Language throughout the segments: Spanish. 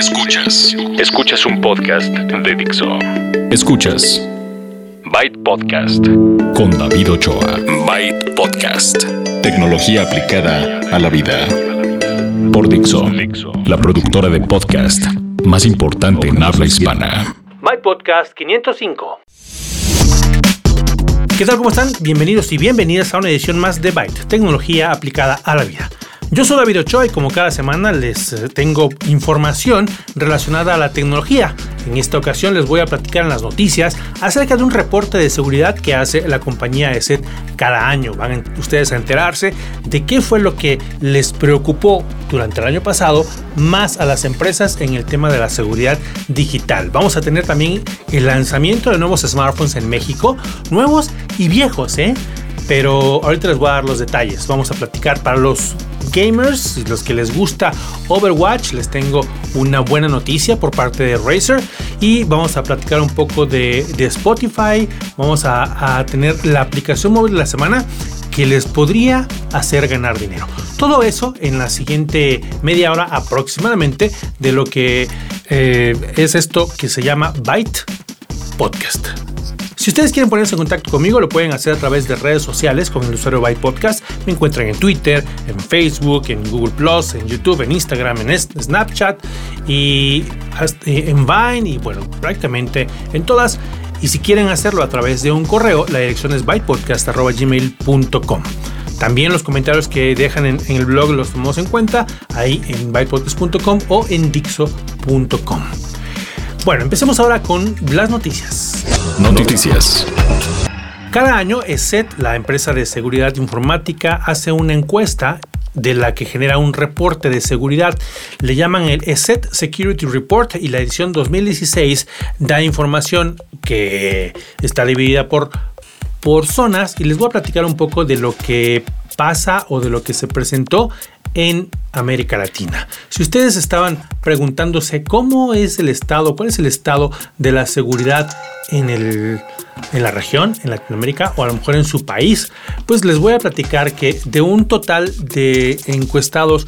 Escuchas. Escuchas un podcast de Dixo. Escuchas. Byte Podcast. Con David Ochoa. Byte Podcast. Tecnología aplicada a la vida. Por Dixo. La productora de podcast más importante en habla hispana. Byte Podcast 505. ¿Qué tal? ¿Cómo están? Bienvenidos y bienvenidas a una edición más de Byte, tecnología aplicada a la vida. Yo soy David Ochoa y como cada semana les eh, tengo información relacionada a la tecnología. En esta ocasión les voy a platicar en las noticias acerca de un reporte de seguridad que hace la compañía ESET cada año. Van ustedes a enterarse de qué fue lo que les preocupó durante el año pasado más a las empresas en el tema de la seguridad digital. Vamos a tener también el lanzamiento de nuevos smartphones en México, nuevos y viejos, ¿eh? Pero ahorita les voy a dar los detalles. Vamos a platicar para los gamers, los que les gusta Overwatch, les tengo una buena noticia por parte de Razer y vamos a platicar un poco de, Spotify. Vamos a, tener la aplicación móvil de la semana que les podría hacer ganar dinero. Todo eso en la siguiente media hora aproximadamente de lo que eh, es esto que se llama Byte Podcast. Si ustedes quieren ponerse en contacto conmigo, lo pueden hacer a través de redes sociales con el usuario Byte Podcast. Me encuentran en Twitter, en Facebook, en Google Plus, en YouTube, en Instagram, en Snapchat y en Vine y bueno, prácticamente en todas. Y si quieren hacerlo a través de un correo, la dirección es bytepodcast.gmail.com. También los comentarios que dejan en, el blog los tomamos en cuenta ahí en bytepodcast.com o en dixo.com. Bueno, empecemos ahora con las noticias. Noticias. Cada año ESET, la empresa de seguridad informática, hace una encuesta de la que genera un reporte de seguridad. Le llaman el ESET Security Report y la edición 2016 da información que está dividida por, por zonas y les voy a platicar un poco de lo que pasa o de lo que se presentó en América Latina. Si ustedes estaban preguntándose cómo es el estado, cuál es el estado de la seguridad en, el, en la región, en Latinoamérica o a lo mejor en su país, pues les voy a platicar que de un total de encuestados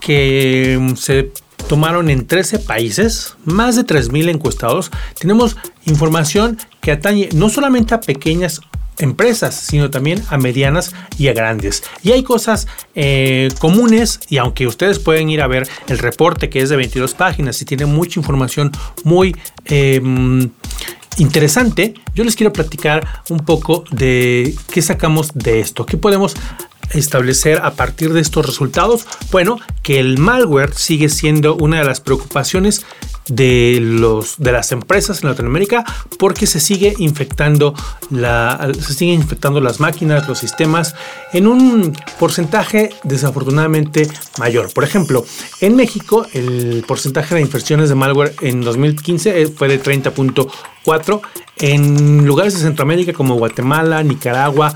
que mm, se tomaron en 13 países, más de 3.000 encuestados, tenemos información que atañe no solamente a pequeñas empresas, sino también a medianas y a grandes. Y hay cosas eh, comunes y aunque ustedes pueden ir a ver el reporte que es de 22 páginas y tiene mucha información muy... Em, interesante, yo les quiero platicar un poco de qué sacamos de esto, qué podemos establecer a partir de estos resultados? Bueno, que el malware sigue siendo una de las preocupaciones de, los, de las empresas en Latinoamérica porque se sigue infectando la, se siguen infectando las máquinas, los sistemas en un porcentaje desafortunadamente mayor. Por ejemplo, en México el porcentaje de infecciones de malware en 2015 fue de 30.4 en lugares de Centroamérica como Guatemala, Nicaragua,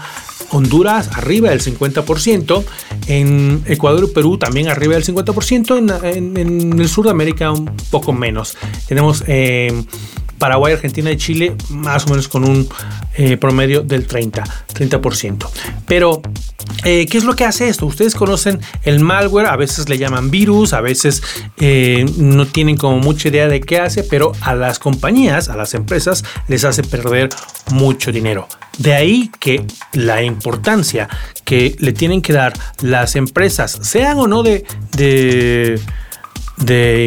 Honduras arriba del 50%, en Ecuador y Perú también arriba del 50%, en, el sur de América un poco menos. Tenemos eh, Paraguay, Argentina y Chile más o menos con un eh, promedio del 30, 30%. Pero, eh, ¿qué es lo que hace esto? Ustedes conocen el malware, a veces le llaman virus, a veces no tienen como mucha idea de qué hace, pero a las compañías, a las empresas, les hace perder mucho dinero. De ahí que la importancia que le tienen que dar las empresas, sean o no de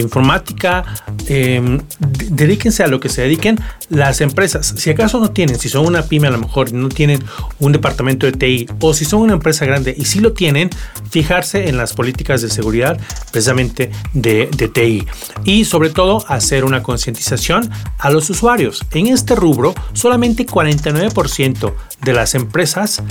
informática, em, dedíquense a lo que se dediquen las empresas. Si acaso no tienen, si son una pyme a lo mejor no tienen un departamento de TI o si son una empresa grande y si lo tienen, fijarse en las políticas de seguridad precisamente de, de TI y sobre todo hacer una concientización a los usuarios. En este rubro, solamente 49% de las empresas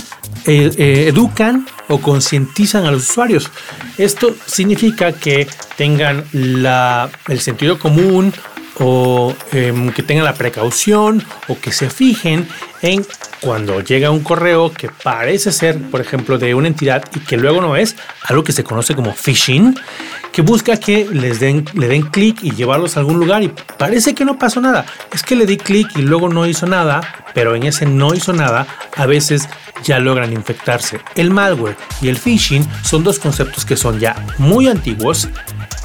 eh, eh, educan o concientizan a los usuarios. Esto significa que tengan el sentido común o em, que tengan la precaución o que se fijen en cuando llega un correo que parece ser, por ejemplo, de una entidad y que luego no es, algo que se conoce como phishing, que busca que les den, le den clic y llevarlos a algún lugar y parece que no pasó nada. Es que le di clic y luego no hizo nada, pero en ese no hizo nada, a veces ya logran infectarse. El malware y el phishing son dos conceptos que son ya muy antiguos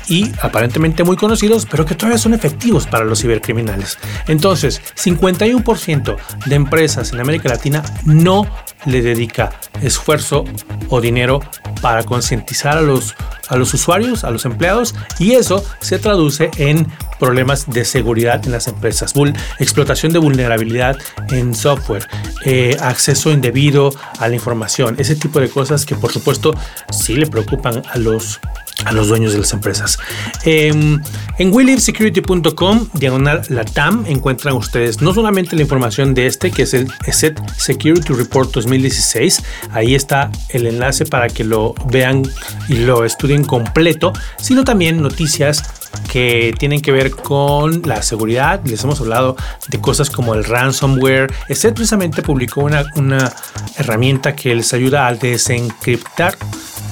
y aparentemente muy conocidos, pero que todavía son efectivos para los cibercriminales. Entonces, 51% de empresas en América Latina no le dedica esfuerzo o dinero para concientizar a los, a los usuarios, a los empleados, y eso se traduce en problemas de seguridad en las empresas, explotación de vulnerabilidad en software, eh, acceso indebido a la información, ese tipo de cosas que por supuesto sí le preocupan a los a los dueños de las empresas. Em, en willivesecurity.com, diagonal latam, encuentran ustedes no solamente la información de este, que es el ESET Security Report 2016, ahí está el enlace para que lo vean y lo estudien completo, sino también noticias que tienen que ver con la seguridad. Les hemos hablado de cosas como el ransomware. ESET precisamente publicó una, una herramienta que les ayuda a desencriptar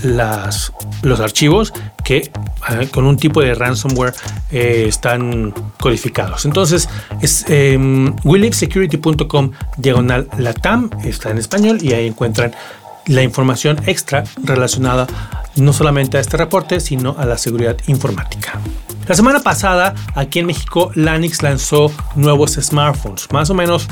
las, los archivos que eh, con un tipo de ransomware eh, están codificados. Entonces, es eh, diagonal latam, está en español y ahí encuentran la información extra relacionada no solamente a este reporte, sino a la seguridad informática. La semana pasada, aquí en México, Lanix lanzó nuevos smartphones, más o menos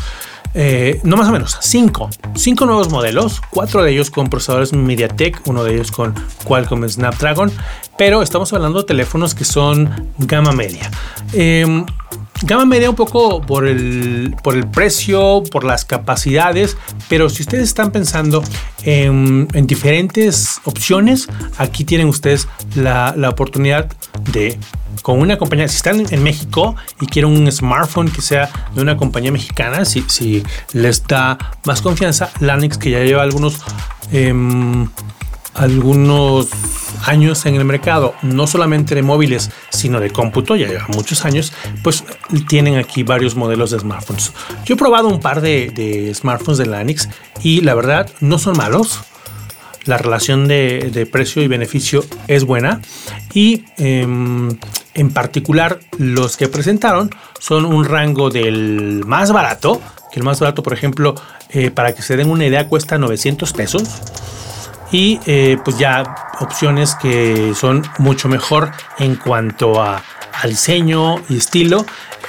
eh, no más o menos, cinco, cinco nuevos modelos, cuatro de ellos con procesadores MediaTek, uno de ellos con Qualcomm Snapdragon, pero estamos hablando de teléfonos que son gama media. Em, gama media un poco por el, por el precio, por las capacidades, pero si ustedes están pensando en, diferentes opciones, aquí tienen ustedes la, la oportunidad de con una compañía, si están en México y quieren un smartphone que sea de una compañía mexicana, si, les da más confianza, Lanix que ya lleva algunos, em, algunos años en el mercado, no solamente de móviles, sino de cómputo, ya lleva muchos años, pues tienen aquí varios modelos de smartphones. Yo he probado un par de, de smartphones de Lanix y la verdad no son malos la relación de, precio y beneficio es buena y em, en particular los que presentaron son un rango del más barato, que el más barato por ejemplo eh, para que se den una idea cuesta 900 pesos y eh, pues ya opciones que son mucho mejor en cuanto a, a diseño y estilo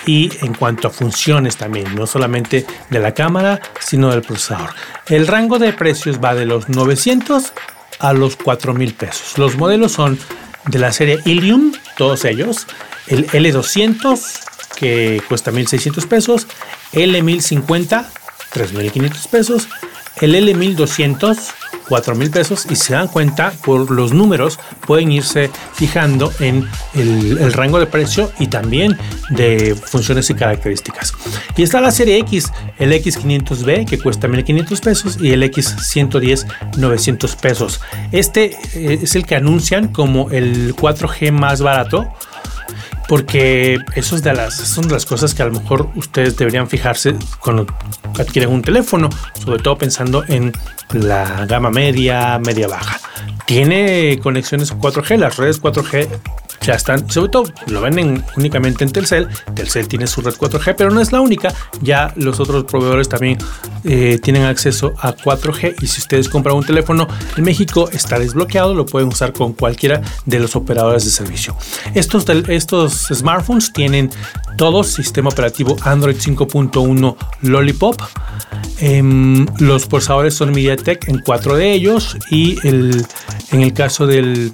y en cuanto a funciones también, no solamente de la cámara, sino del procesador. El rango de precios va de los 900 a los 4000 pesos. Los modelos son de la serie Ilium, todos ellos, el L200 que cuesta 1600 pesos, L1050 3500 pesos, el L1200 4 mil pesos y se dan cuenta por los números pueden irse fijando en el, rango de precio y también de funciones y características. Y está la serie X, el X500B que cuesta 1500 pesos y el X110 900 pesos. Este eh, es el que anuncian como el 4G más barato porque eso es de las, son de las cosas que a lo mejor ustedes deberían fijarse cuando adquieren un teléfono, sobre todo pensando en la gama media, media baja. Tiene conexiones 4G, las redes 4G ya están, sobre todo lo venden únicamente en Telcel. Telcel tiene su red 4G, pero no es la única. Ya los otros proveedores también eh, tienen acceso a 4G y si ustedes compran un teléfono en México está desbloqueado, lo pueden usar con cualquiera de los operadores de servicio. Estos, estos smartphones tienen todos sistema operativo Android 5.1 Lollipop. Em, los procesadores son MediaTek en cuatro de ellos y el, en el caso del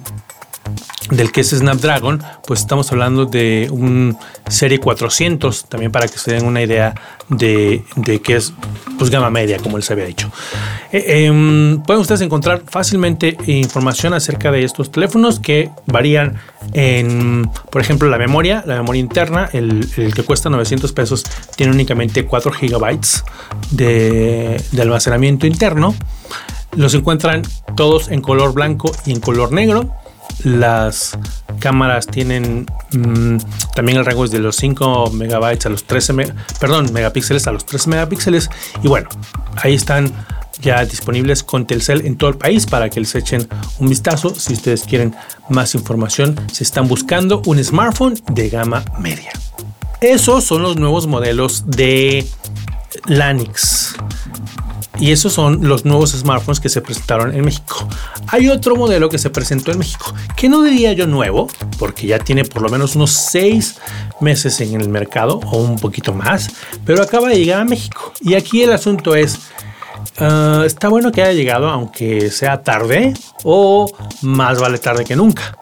del que es Snapdragon, pues estamos hablando de un serie 400, también para que se den una idea de, de es pues gama media, como les había dicho. Eh, em, pueden ustedes encontrar fácilmente información acerca de estos teléfonos que varían en, por ejemplo, la memoria, la memoria interna, el, que cuesta 900 pesos, tiene únicamente 4 gigabytes de, de almacenamiento interno. Los encuentran todos en color blanco y en color negro las cámaras tienen mm, también el rango es de los 5 megabytes a los 13 perdón, megapíxeles a los 13 megapíxeles. Y bueno, ahí están ya disponibles con Telcel en todo el país para que les echen un vistazo si ustedes quieren más información. Si están buscando un smartphone de gama media. Esos son los nuevos modelos de Lanix. Y esos son los nuevos smartphones que se presentaron en México. Hay otro modelo que se presentó en México, que no diría yo nuevo, porque ya tiene por lo menos unos seis meses en el mercado o un poquito más, pero acaba de llegar a México. Y aquí el asunto es, ah, está bueno que haya llegado, aunque sea tarde, o más vale tarde que nunca.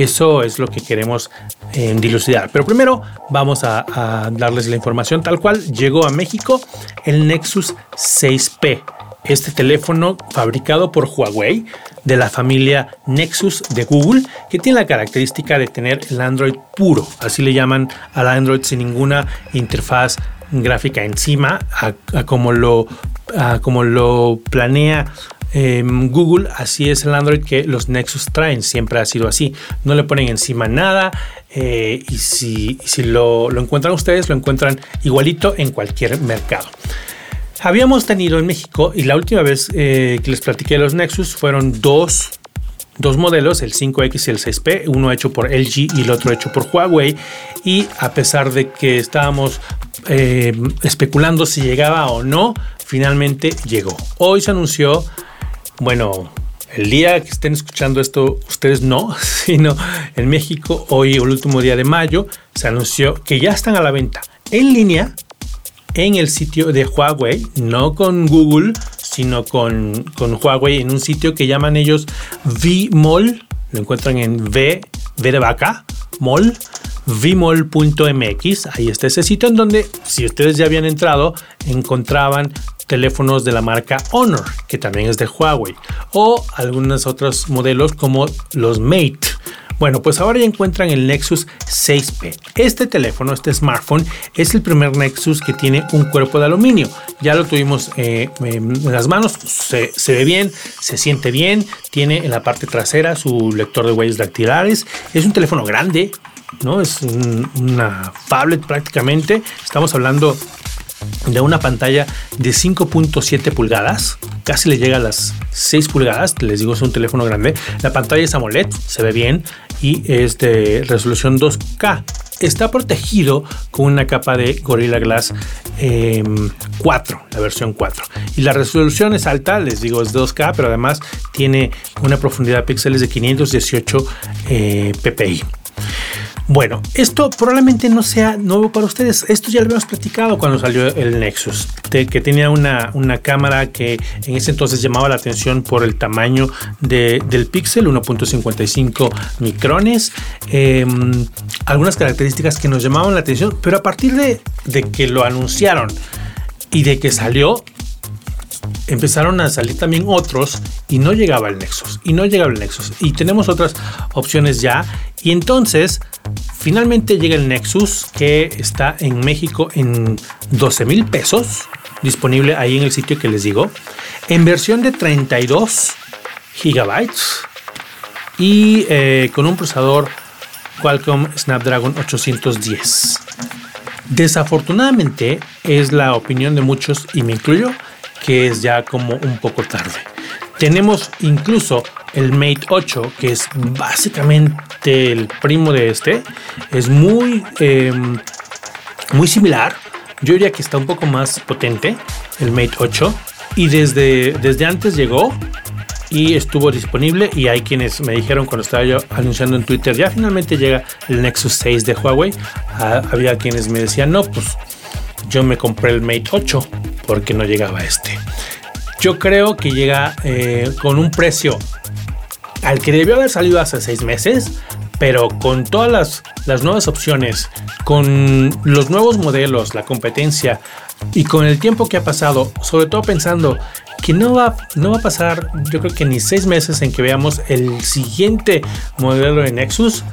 Eso es lo que queremos eh, dilucidar. Pero primero vamos a, darles la información tal cual. Llegó a México el Nexus 6P. Este teléfono fabricado por Huawei de la familia Nexus de Google, que tiene la característica de tener el Android puro. Así le llaman al Android sin ninguna interfaz gráfica encima, como, lo, a como lo planea eh, Google, así es el Android que los Nexus traen, siempre ha sido así. No le ponen encima nada eh, y si, si lo, lo, encuentran ustedes, lo encuentran igualito en cualquier mercado. Habíamos tenido en México, y la última vez eh, que les platiqué de los Nexus fueron dos, dos modelos, el 5X y el 6P, uno hecho por LG y el otro hecho por Huawei. Y a pesar de que estábamos eh, especulando si llegaba o no, finalmente llegó. Hoy se anunció bueno, el día que estén escuchando esto, ustedes no, sino en México, hoy el último día de mayo, se anunció que ya están a la venta en línea en el sitio de Huawei, no con Google, sino con, con Huawei en un sitio que llaman ellos VMall, lo encuentran en V, v mall, vmall.mx, ahí está ese sitio en donde si ustedes ya habían entrado encontraban teléfonos de la marca Honor, que también es de Huawei, o algunos otros modelos como los Mate. Bueno, pues ahora ya encuentran el Nexus 6P. Este teléfono, este smartphone, es el primer Nexus que tiene un cuerpo de aluminio. Ya lo tuvimos eh, en las manos, se, ve bien, se siente bien, tiene en la parte trasera su lector de huellas dactilares. Es un teléfono grande, ¿no? Es un, una phablet prácticamente. Estamos hablando de una pantalla de 5.7 pulgadas, casi le llega a las 6 pulgadas, les digo es un teléfono grande, la pantalla es AMOLED, se ve bien y es de resolución 2K. Está protegido con una capa de Gorilla Glass 4, em, la versión 4. Y la resolución es alta, les digo es 2K, pero además tiene una profundidad de píxeles de 518 eh, ppi. Bueno, esto probablemente no sea nuevo para ustedes. Esto ya lo habíamos platicado cuando salió el Nexus, que tenía una, una, cámara que en ese entonces llamaba la atención por el tamaño de, del píxel, 1.55 micrones. Eh, algunas características que nos llamaban la atención, pero a partir de, de que lo anunciaron y de que salió, empezaron a salir también otros y no llegaba el Nexus y no llegaba el Nexus y tenemos otras opciones ya y entonces finalmente llega el Nexus que está en México en 12 mil pesos disponible ahí en el sitio que les digo en versión de 32 gigabytes y eh, con un procesador Qualcomm Snapdragon 810 desafortunadamente es la opinión de muchos y me incluyo que es ya como un poco tarde. Tenemos incluso el Mate 8, que es básicamente el primo de este. Es muy, em, muy similar. Yo diría que está un poco más potente el Mate 8. Y desde, desde antes llegó y estuvo disponible. Y hay quienes me dijeron cuando estaba yo anunciando en Twitter, ya finalmente llega el Nexus 6 de Huawei. Ah, había quienes me decían, no, pues yo me compré el Mate 8 porque no llegaba este. Yo creo que llega eh, con un precio al que debió haber salido hace seis meses, pero con todas las, las nuevas opciones, con los nuevos modelos, la competencia y con el tiempo que ha pasado, sobre todo pensando que no va, no va a pasar, yo creo que ni seis meses en que veamos el siguiente modelo de Nexus,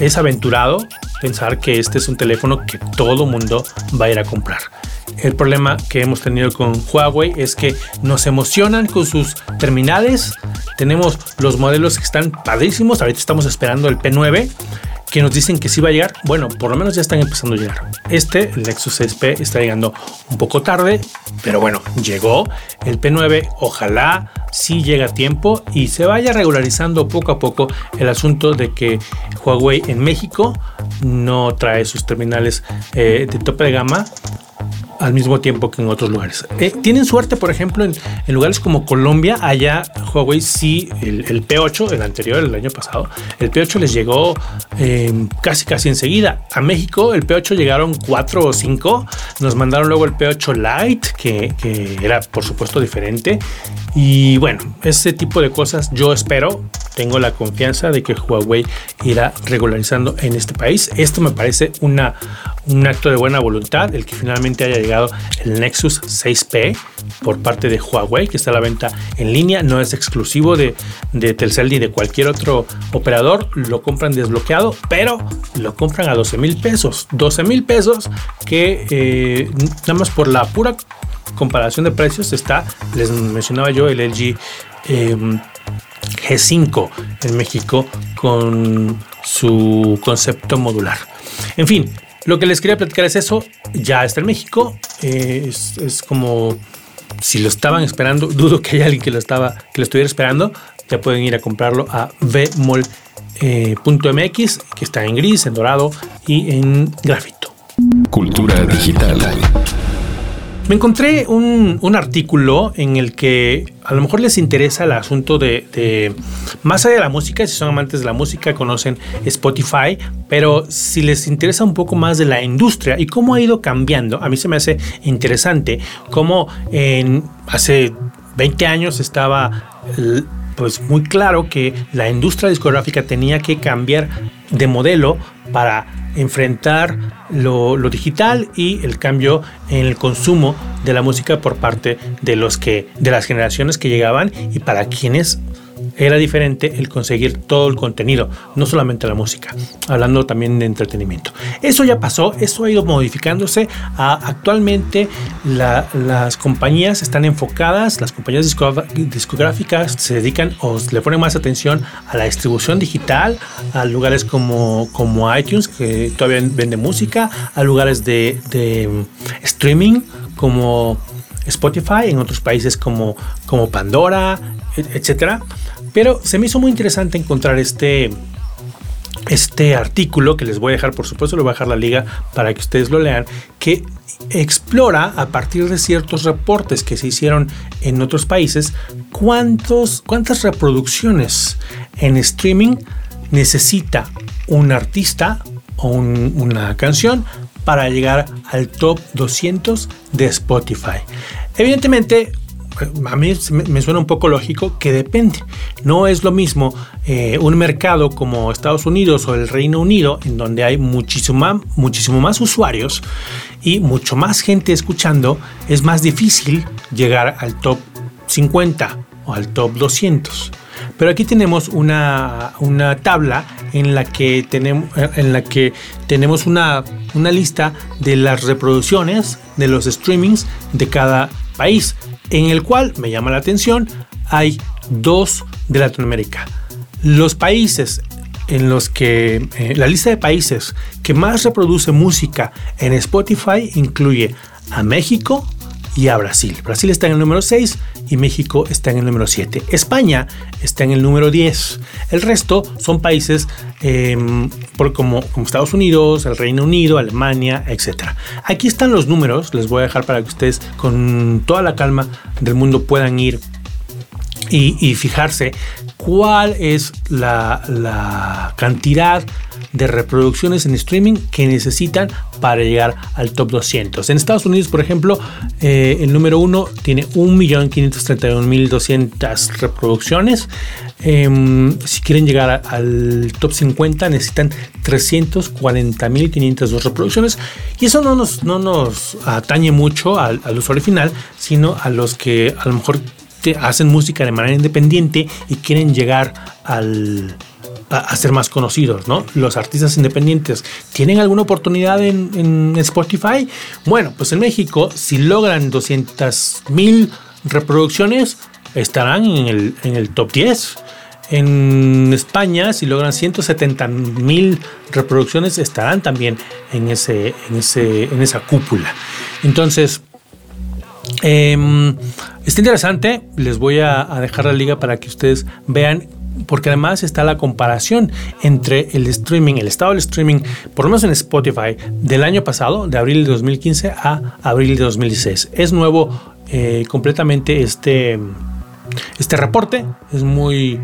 es aventurado pensar que este es un teléfono que todo mundo va a ir a comprar. El problema que hemos tenido con Huawei es que nos emocionan con sus terminales. Tenemos los modelos que están padrísimos. Ahorita estamos esperando el P9 que nos dicen que sí va a llegar. Bueno, por lo menos ya están empezando a llegar. Este, el Nexus 6P, está llegando un poco tarde, pero bueno, llegó el P9. Ojalá sí llegue a tiempo y se vaya regularizando poco a poco el asunto de que Huawei en México no trae sus terminales eh, de tope de gama al mismo tiempo que en otros lugares. Eh, tienen suerte, por ejemplo, en, lugares como Colombia, allá Huawei sí, el, P8, el anterior, el año pasado, el P8 les llegó em, casi casi enseguida. A México el P8 llegaron 4 o 5, nos mandaron luego el P8 Lite, que, que era por supuesto diferente. Y bueno, ese tipo de cosas yo espero, tengo la confianza de que Huawei irá regularizando en este país. Esto me parece una, un acto de buena voluntad, el que finalmente haya llegado el Nexus 6P por parte de Huawei, que está a la venta en línea, no es exclusivo de, de Telcel ni de cualquier otro operador, lo compran desbloqueado, pero lo compran a 12 mil pesos. 12 mil pesos que eh, nada más por la pura comparación de precios está, les mencionaba yo, el LG em, G5 en México con su concepto modular. En fin, lo que les quería platicar es eso, ya está en México, eh, es, como si lo estaban esperando, dudo que haya alguien que lo estaba, que lo estuviera esperando, ya pueden ir a comprarlo a vmol.mx, eh, que está en gris, en dorado y en grafito. Cultura digital. Me encontré un, artículo en el que a lo mejor les interesa el asunto de, más allá de la música, si son amantes de la música, conocen Spotify, pero si les interesa un poco más de la industria y cómo ha ido cambiando, a mí se me hace interesante cómo en, hace 20 años estaba pues muy claro que la industria discográfica tenía que cambiar de modelo para enfrentar lo, digital y el cambio en el consumo de la música por parte de los que de las generaciones que llegaban y para quienes era diferente el conseguir todo el contenido, no solamente la música, hablando también de entretenimiento. Eso ya pasó, eso ha ido modificándose. actualmente las compañías están enfocadas, las compañías discográficas se dedican o le ponen más atención a la distribución digital, a lugares como, como iTunes, que todavía vende música, a lugares de streaming como Spotify, en otros países como, como Pandora, etcétera. Pero se me hizo muy interesante encontrar este, este artículo que les voy a dejar, por supuesto, le voy a dejar la liga para que ustedes lo lean, que explora a partir de ciertos reportes que se hicieron en otros países cuántos, cuántas reproducciones en streaming necesita un artista o una canción para llegar al top 200 de Spotify. Evidentemente, a mí me suena un poco lógico que depende. No es lo mismo eh, un mercado como Estados Unidos o el Reino Unido, en donde hay muchísimo, muchísimo más usuarios y mucho más gente escuchando, es más difícil llegar al top 50 o al top 200. Pero aquí tenemos una, una tabla en la que tenemos, en la que tenemos una, una lista de las reproducciones de los streamings de cada país en el cual me llama la atención, hay dos de Latinoamérica. Los países en los que eh, la lista de países que más reproduce música en Spotify incluye a México y a Brasil. Brasil está en el número 6 y México está en el número 7. España está en el número 10. El resto son países em, por como, Estados Unidos, el Reino Unido, Alemania, etc. Aquí están los números, les voy a dejar para que ustedes con toda la calma del mundo puedan ir y, fijarse cuál es la, la cantidad de reproducciones en streaming que necesitan para llegar al top 200. En Estados Unidos, por ejemplo, eh, el número uno tiene 1.531.200 reproducciones. Em, si quieren llegar al top 50 necesitan 340.502 reproducciones y eso no nos, no nos atañe mucho al, al usuario final, sino a los que a lo mejor hacen música de manera independiente y quieren llegar al a, ser más conocidos, ¿no? Los artistas independientes tienen alguna oportunidad en, Spotify. Bueno, pues en México, si logran 200 mil reproducciones, estarán en el, en el top 10. En España, si logran 170 mil reproducciones, estarán también en, ese, en, ese, en esa cúpula. Entonces, eh, está interesante. Les voy a, dejar la liga para que ustedes vean porque además está la comparación entre el streaming, el estado del streaming, por lo menos en Spotify, del año pasado, de abril de 2015 a abril de 2016. Es nuevo eh, completamente este, este reporte, es muy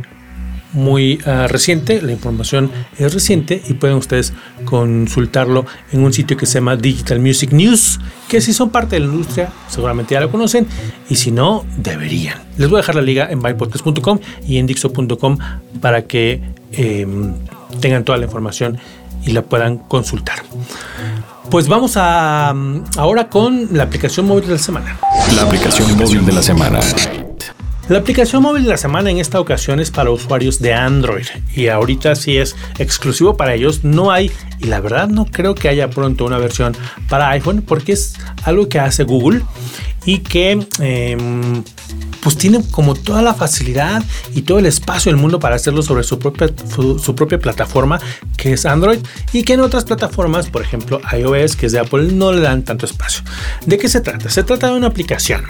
muy ah, reciente, la información es reciente y pueden ustedes consultarlo en un sitio que se llama Digital Music News, que si son parte de la industria seguramente ya lo conocen y si no, deberían. Les voy a dejar la liga en bypodcast.com y en dixo.com para que em, tengan toda la información y la puedan consultar. Pues vamos a ahora con la aplicación móvil de la semana. La aplicación móvil de la semana. La aplicación móvil de la semana en esta ocasión es para usuarios de Android y ahorita sí es exclusivo para ellos. No hay, y la verdad no creo que haya pronto una versión para iPhone porque es algo que hace Google y que em, pues tiene como toda la facilidad y todo el espacio del mundo para hacerlo sobre su propia, propia plataforma que es Android y que en otras plataformas, por ejemplo iOS, que es de Apple, no le dan tanto espacio. ¿De qué se trata? Se trata de una aplicación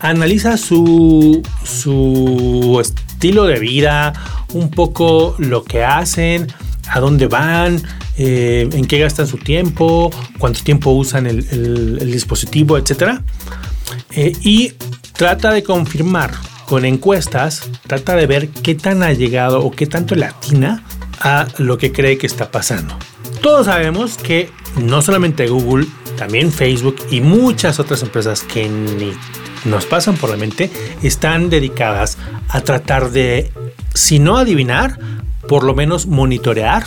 analiza su, su estilo de vida, un poco lo que hacen, a dónde van, eh, en qué gastan su tiempo, cuánto tiempo usan el, dispositivo, etc. Eh, y trata de confirmar con encuestas, trata de ver qué tan ha llegado o qué tanto latina a lo que cree que está pasando. Todos sabemos que no solamente Google, también Facebook y muchas otras empresas que ni nos pasan por la mente están dedicadas a tratar de, si no adivinar, por lo menos monitorear,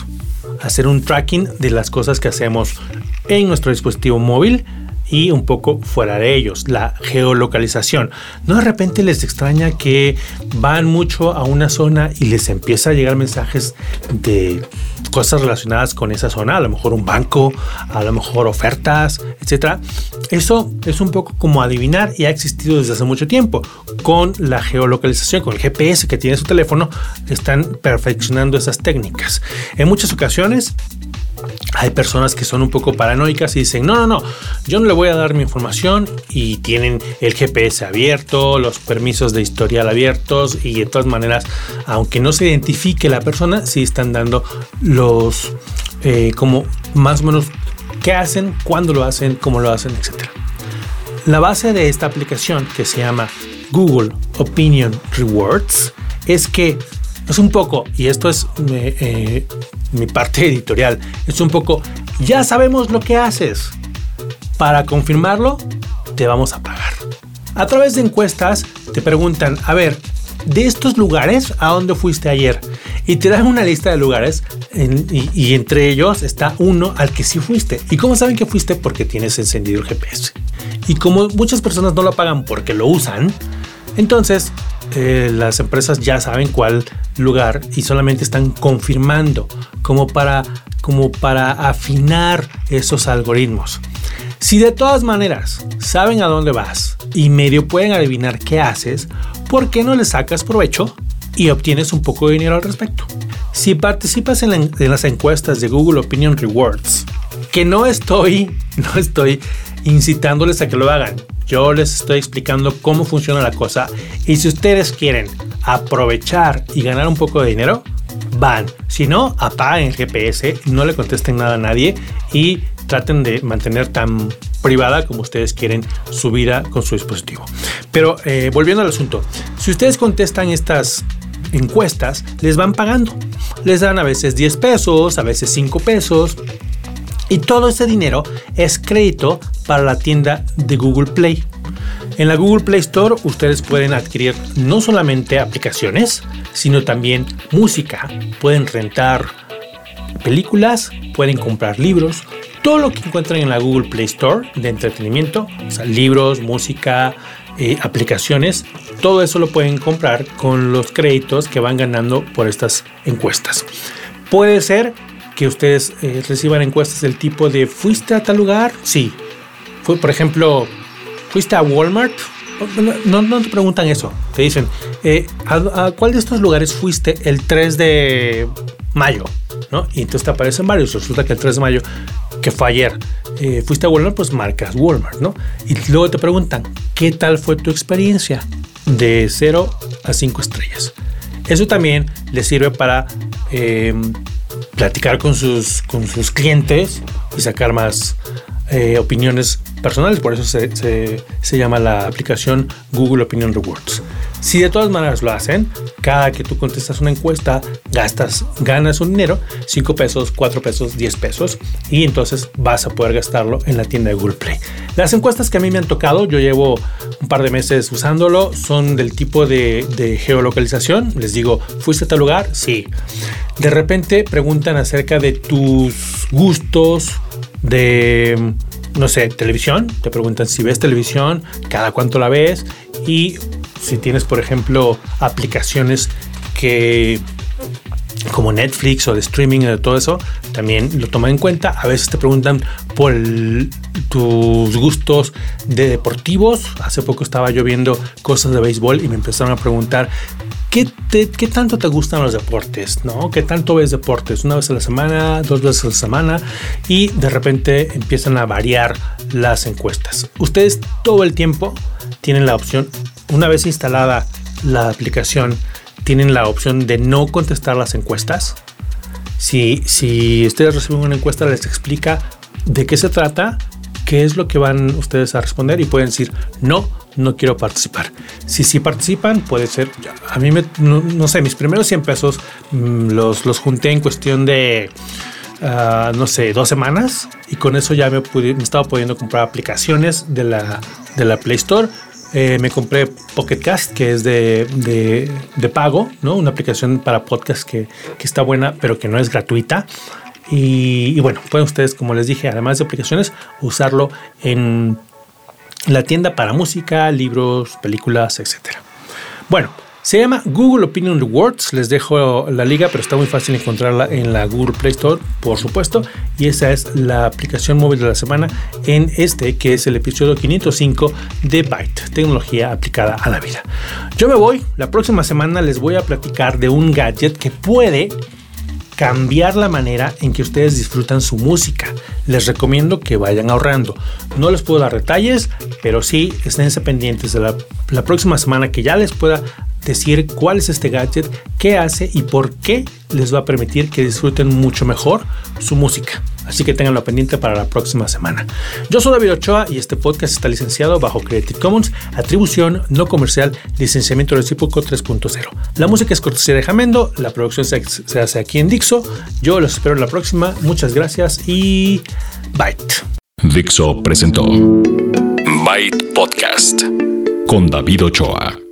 hacer un tracking de las cosas que hacemos en nuestro dispositivo móvil y un poco fuera de ellos, la geolocalización. No de repente les extraña que van mucho a una zona y les empieza a llegar mensajes de cosas relacionadas con esa zona, a lo mejor un banco, a lo mejor ofertas, etcétera. Eso es un poco como adivinar y ha existido desde hace mucho tiempo. Con la geolocalización, con el GPS que tiene su teléfono, están perfeccionando esas técnicas. En muchas ocasiones hay personas que son un poco paranoicas y dicen, no, no, no, yo no le voy a dar mi información y tienen el GPS abierto, los permisos de historial abiertos y de todas maneras, aunque no se identifique la persona, sí están dando los, eh, como más o menos, qué hacen, cuándo lo hacen, cómo lo hacen, etc. La base de esta aplicación que se llama Google Opinion Rewards es que es un poco, y esto es eh, mi parte editorial, es un poco, ya sabemos lo que haces. Para confirmarlo, te vamos a pagar. A través de encuestas te preguntan, a ver, de estos lugares, ¿a dónde fuiste ayer? Y te dan una lista de lugares y, y, entre ellos está uno al que sí fuiste. ¿Y cómo saben que fuiste? Porque tienes encendido el GPS. Y como muchas personas no lo pagan porque lo usan, entonces eh, las empresas ya saben cuál lugar y solamente están confirmando como para, como para afinar esos algoritmos. Si de todas maneras saben a dónde vas y medio pueden adivinar qué haces, ¿por qué no le sacas provecho y obtienes un poco de dinero al respecto? Si participas en, en las encuestas de Google Opinion Rewards, que no estoy, no estoy incitándoles a que lo hagan, yo les estoy explicando cómo funciona la cosa y si ustedes quieren aprovechar y ganar un poco de dinero, van. Si no, apaguen GPS, no le contesten nada a nadie y traten de mantener tan privada como ustedes quieren su vida con su dispositivo. Pero eh, volviendo al asunto, si ustedes contestan estas encuestas, les van pagando. Les dan a veces 10 pesos, a veces 5 pesos, y todo ese dinero es crédito para la tienda de Google Play. En la Google Play Store ustedes pueden adquirir no solamente aplicaciones, sino también música. Pueden rentar películas, pueden comprar libros, todo lo que encuentran en la Google Play Store de entretenimiento, o sea, libros, música, eh, aplicaciones, todo eso lo pueden comprar con los créditos que van ganando por estas encuestas. Puede ser que ustedes eh, reciban encuestas del tipo de ¿fuiste a tal lugar? Sí. Fue, por ejemplo, ¿fuiste a Walmart? No, no te preguntan eso. Te dicen, eh, ¿a, cuál de estos lugares fuiste el 3 de mayo? ¿No? Y entonces te aparecen varios. Resulta que el 3 de mayo, que fue ayer, eh, fuiste a Walmart, pues marcas Walmart, ¿no? Y luego te preguntan, ¿qué tal fue tu experiencia? De 0 a 5 estrellas. Eso también les sirve para eh, platicar con sus, con sus clientes y sacar más eh, opiniones personales. Por eso se, se, llama la aplicación Google Opinion Rewards. Si de todas maneras lo hacen, cada que tú contestas una encuesta, gastas, ganas un dinero, 5 pesos, 4 pesos, 10 pesos, y entonces vas a poder gastarlo en la tienda de Google Play. Las encuestas que a mí me han tocado, yo llevo un par de meses usándolo, son del tipo de, de geolocalización. Les digo, ¿fuiste a tal lugar? Sí. De repente preguntan acerca de tus gustos, de no sé, televisión, te preguntan si ves televisión, cada cuánto la ves y si tienes, por ejemplo, aplicaciones que como Netflix o de streaming o de todo eso, también lo toman en cuenta. A veces te preguntan por tus gustos de deportivos. Hace poco estaba yo viendo cosas de béisbol y me empezaron a preguntar ¿Qué, ¿Qué, tanto te gustan los deportes? ¿no? ¿Qué tanto ves deportes? ¿Una vez a la semana? ¿Dos veces a la semana? Y de repente empiezan a variar las encuestas. Ustedes todo el tiempo tienen la opción, una vez instalada la aplicación, tienen la opción de no contestar las encuestas. Si, si ustedes reciben una encuesta, les explica de qué se trata, qué es lo que van ustedes a responder y pueden decir no no quiero participar. Si sí participan, puede ser, a mí me, no, sé, mis primeros 100 pesos mm, los, los junté en cuestión de, ah, no sé, dos semanas y con eso ya me, me estaba pudiendo comprar aplicaciones de la, de la Play Store. Eh, me compré Pocket Cast, que es de, de, pago, ¿no? Una aplicación para podcast que, que, está buena, pero que no es gratuita. Y, y, bueno, pueden ustedes, como les dije, además de aplicaciones, usarlo en la tienda para música, libros, películas, etc. Bueno, se llama Google Opinion Rewards. Les dejo la liga, pero está muy fácil encontrarla en la Google Play Store, por supuesto. Y esa es la aplicación móvil de la semana en este, que es el episodio 505 de Byte, tecnología aplicada a la vida. Yo me voy. La próxima semana les voy a platicar de un gadget que puede cambiar la manera en que ustedes disfrutan su música. Les recomiendo que vayan ahorrando. No les puedo dar detalles, pero sí esténse pendientes de la, la próxima semana que ya les pueda decir cuál es este gadget, qué hace y por qué les va a permitir que disfruten mucho mejor su música. Así que tenganlo pendiente para la próxima semana. Yo soy David Ochoa y este podcast está licenciado bajo Creative Commons, atribución no comercial, licenciamiento recíproco 3.0. La música es cortesía de Jamendo, la producción se, hace aquí en Dixo. Yo los espero en la próxima. Muchas gracias y Byte. Dixo presentó Byte Podcast con David Ochoa.